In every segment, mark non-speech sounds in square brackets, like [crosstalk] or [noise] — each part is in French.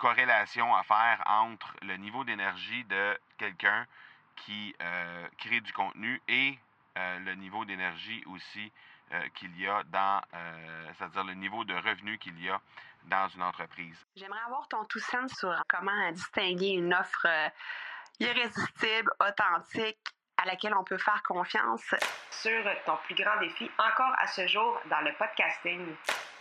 corrélation à faire entre le niveau d'énergie de quelqu'un qui crée du contenu et le niveau d'énergie aussi qu'il y a dans, c'est-à-dire le niveau de revenu qu'il y a dans une entreprise. J'aimerais avoir ton tout sens sur comment distinguer une offre irrésistible, authentique, à laquelle on peut faire confiance. Sur ton plus grand défi encore à ce jour dans le podcasting.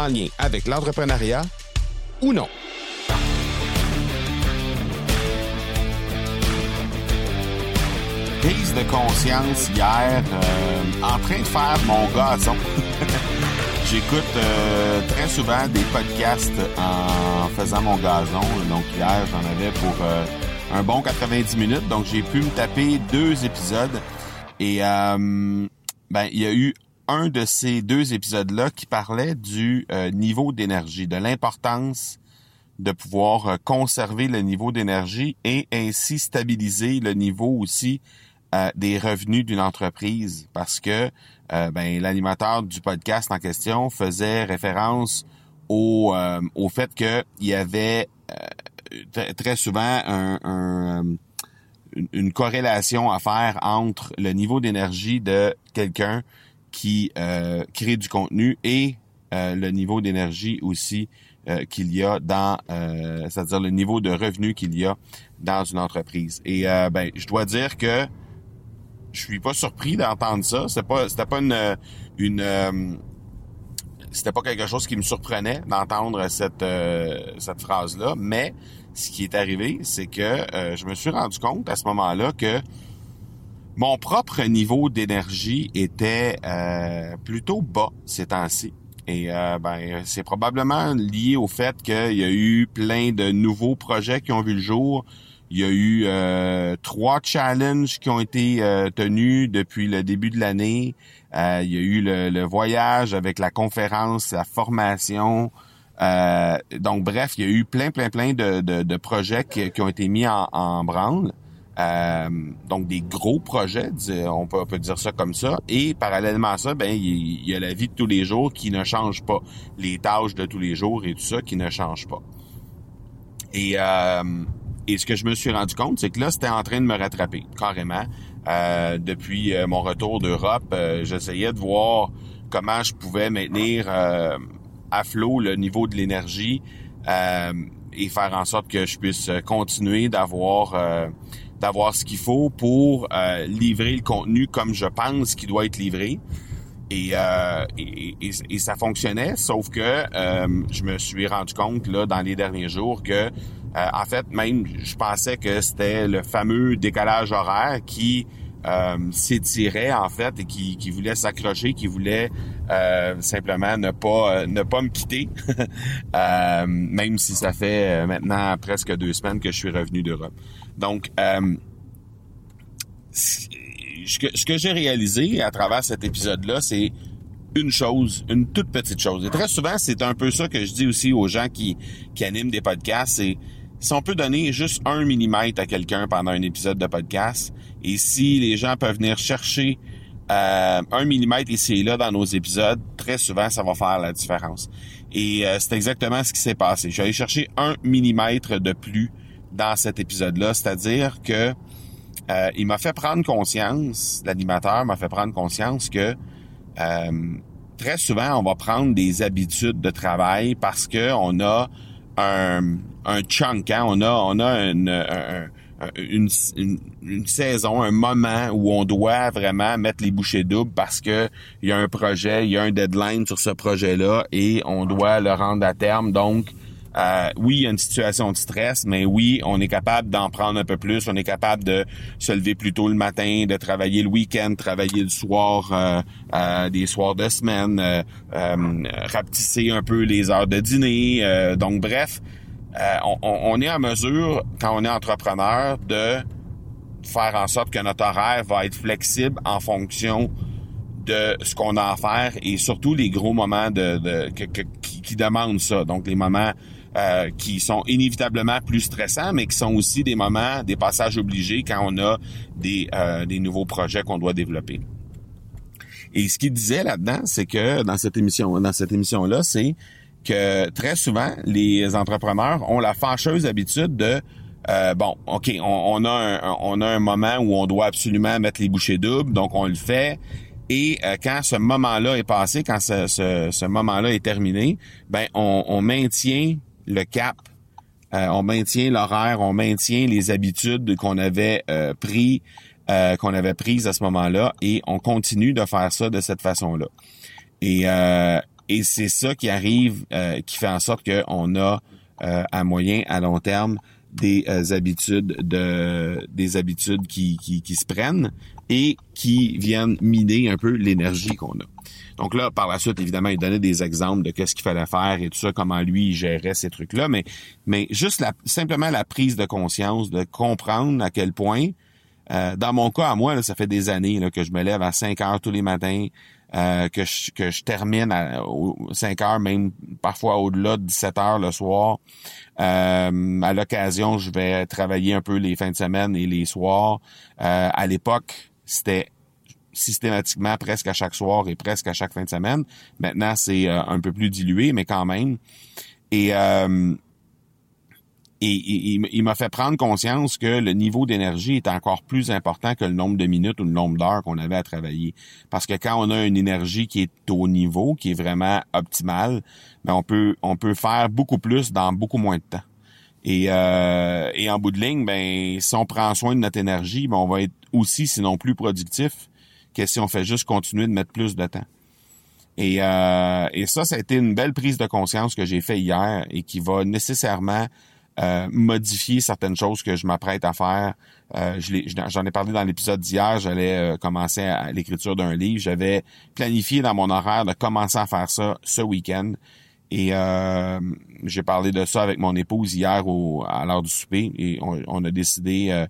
en lien avec l'entrepreneuriat ou non. prise de conscience hier euh, en train de faire mon gazon. [laughs] J'écoute euh, très souvent des podcasts en faisant mon gazon. Donc hier, j'en avais pour euh, un bon 90 minutes. Donc j'ai pu me taper deux épisodes. Et ben il y a eu un de ces deux épisodes-là qui parlait du niveau d'énergie, de l'importance de pouvoir conserver le niveau d'énergie et ainsi stabiliser le niveau aussi euh, des revenus d'une entreprise. Parce que euh, ben, l'animateur du podcast en question faisait référence au, euh, au fait qu'il y avait très souvent un, une corrélation à faire entre le niveau d'énergie de quelqu'un qui crée du contenu et le niveau d'énergie aussi qu'il y a dans, c'est-à-dire le niveau de revenu qu'il y a dans une entreprise. Et ben, je dois dire que je suis pas surpris d'entendre ça. C'était pas, c'était pas une, une euh, c'était pas quelque chose qui me surprenait d'entendre cette euh, cette phrase là. Mais ce qui est arrivé, c'est que euh, je me suis rendu compte à ce moment-là que mon propre niveau d'énergie était plutôt bas ces temps-ci. Et ben, c'est probablement lié au fait qu'il y a eu plein de nouveaux projets qui ont vu le jour il y a eu euh, trois challenges qui ont été euh, tenus depuis le début de l'année. Euh, il y a eu le, voyage avec la conférence, la formation. donc bref, il y a eu plein, plein, plein de, de, projets qui, ont été mis en, branle. Donc des gros projets, on peut, on peut dire ça comme ça. Et parallèlement à ça, ben il y a la vie de tous les jours qui ne change pas, les tâches de tous les jours et tout ça qui ne change pas. Et et ce que je me suis rendu compte, c'est que là, c'était en train de me rattraper, carrément. Euh, depuis euh, mon retour d'Europe, euh, j'essayais de voir comment je pouvais maintenir à flot le niveau de l'énergie et faire en sorte que je puisse continuer d'avoir d'avoir ce qu'il faut pour livrer le contenu comme je pense qu'il doit être livré. Et, et, et, ça fonctionnait, sauf que je me suis rendu compte là dans les derniers jours que euh, en fait, même, je pensais que c'était le fameux décalage horaire qui euh, s'étirait en fait et qui, qui voulait s'accrocher, qui voulait euh, simplement ne pas ne pas me quitter, [laughs] même si ça fait maintenant presque deux semaines que je suis revenu d'Europe. Donc, ce que, ce que j'ai réalisé à travers cet épisode-là, c'est une chose, une toute petite chose. Et très souvent, c'est un peu ça que je dis aussi aux gens qui, qui animent des podcasts, c'est si on peut donner juste un millimètre à quelqu'un pendant un épisode de podcast, et si les gens peuvent venir chercher euh, un millimètre ici et là dans nos épisodes, très souvent, ça va faire la différence. Et euh, c'est exactement ce qui s'est passé. Allé chercher un millimètre de plus dans cet épisode-là, c'est-à-dire que euh, il m'a fait prendre conscience, l'animateur m'a fait prendre conscience que très souvent, on va prendre des habitudes de travail parce que on a un, un chunk, hein? on a, on a une, une, une, saison, un moment où on doit vraiment mettre les bouchées doubles parce que il y a un projet, il y a un deadline sur ce projet-là et on doit le rendre à terme. Donc, euh, oui, il y a une situation de stress, mais oui, on est capable d'en prendre un peu plus. On est capable de se lever plus tôt le matin, de travailler le week-end, travailler le soir, euh, euh, des soirs de semaine, rapetisser un peu les heures de dîner. donc, bref, euh, on, on, est en mesure, quand on est entrepreneur, de faire en sorte que notre horaire va être flexible en fonction de ce qu'on a à faire et surtout les gros moments de, de qui, qui, demandent ça. Donc les moments euh, qui sont inévitablement plus stressants, mais qui sont aussi des moments, des passages obligés quand on a des, euh, des nouveaux projets qu'on doit développer. Et ce qu'il disait là-dedans, c'est que dans cette émission, dans cette émission-là, c'est que très souvent, les entrepreneurs ont la fâcheuse habitude de euh, bon, OK, on, a un, on a un moment où on doit absolument mettre les bouchées doubles, donc on le fait. Et euh, quand ce moment-là est passé, quand ce, ce, moment-là est terminé, ben on, on maintient le cap, euh, on maintient l'horaire, on maintient les habitudes qu'on avait pris, qu'on avait prises à ce moment-là, et on continue de faire ça de cette façon-là. Et, et c'est ça qui arrive, qui fait en sorte qu'on a à moyen, à long terme, des euh, habitudes de des habitudes qui, qui, qui, se prennent et qui viennent miner un peu l'énergie qu'on a. Donc là, par la suite, évidemment, il donnait des exemples de qu'est-ce qu'il fallait faire et tout ça, comment lui il gérait ces trucs-là, mais mais juste la, simplement la prise de conscience, de comprendre à quel point, euh, dans mon cas à moi, là, ça fait des années là, que je me lève à 5 heures tous les matins, euh, que, je, que je termine à 5 heures, même parfois au-delà de 17 heures le soir. Euh, à l'occasion, je vais travailler un peu les fins de semaine et les soirs. Euh, à l'époque, c'était systématiquement presque à chaque soir et presque à chaque fin de semaine. Maintenant, c'est un peu plus dilué, mais quand même. Et et, il, m'a fait prendre conscience que le niveau d'énergie est encore plus important que le nombre de minutes ou le nombre d'heures qu'on avait à travailler. Parce que quand on a une énergie qui est au niveau, qui est vraiment optimale, ben on peut on peut faire beaucoup plus dans beaucoup moins de temps. Et, euh, et en bout de ligne, ben si on prend soin de notre énergie, ben on va être aussi, sinon plus productif que si on fait juste continuer de mettre plus de temps. Et, euh, et ça, ça a été une belle prise de conscience que j'ai fait hier et qui va nécessairement euh, modifier certaines choses que je m'apprête à faire. Euh, J'en ai parlé dans l'épisode d'hier, j'allais euh, commencer à, l'écriture d'un livre. J'avais planifié dans mon horaire de commencer à faire ça ce week-end. Et euh, j'ai parlé de ça avec mon épouse hier au, à l'heure du souper et on, a décidé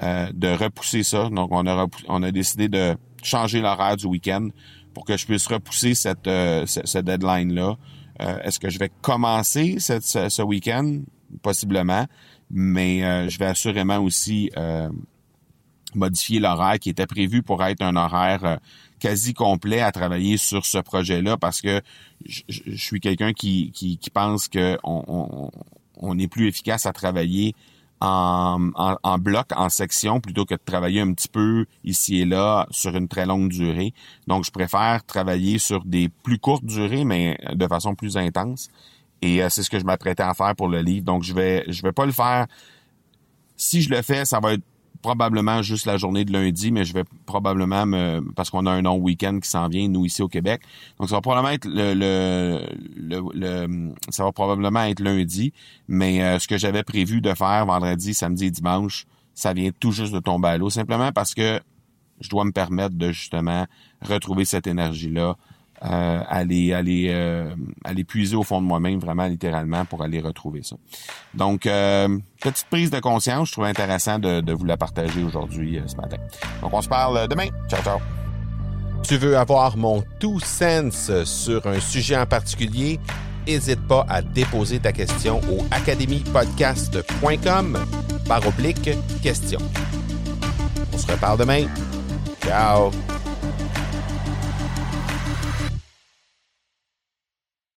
de repousser ça. Donc on a, on a décidé de changer l'horaire du week-end pour que je puisse repousser cette, ce, deadline-là. Est-ce que je vais commencer cette, ce, ce week-end? Possiblement, mais euh, je vais assurément aussi euh, modifier l'horaire qui était prévu pour être un horaire euh, quasi complet à travailler sur ce projet-là parce que je, suis quelqu'un qui, qui, pense que on, on, est plus efficace à travailler en, en, bloc, en section, plutôt que de travailler un petit peu ici et là sur une très longue durée. Donc, je préfère travailler sur des plus courtes durées, mais de façon plus intense. Et euh, c'est ce que je m'apprêtais à faire pour le livre. Donc, je vais, je vais pas le faire. Si je le fais, ça va être probablement juste la journée de lundi, mais je vais probablement me, parce qu'on a un long week-end qui s'en vient, nous, ici au Québec. Donc, ça va probablement être le, le, le, ça va probablement être lundi, mais euh, ce que j'avais prévu de faire vendredi, samedi et dimanche, ça vient tout juste de tomber à l'eau, simplement parce que je dois me permettre de justement retrouver cette énergie-là, euh, aller aller euh, aller puiser au fond de moi-même vraiment littéralement pour aller retrouver ça. Donc euh, petite prise de conscience, je trouve intéressant de, de vous la partager aujourd'hui ce matin. Donc on se parle demain. Ciao ciao. Tu veux avoir mon tout sens sur un sujet en particulier? N'hésite pas à déposer ta question au academypodcast.com par oblique question. On se reparle demain. Ciao!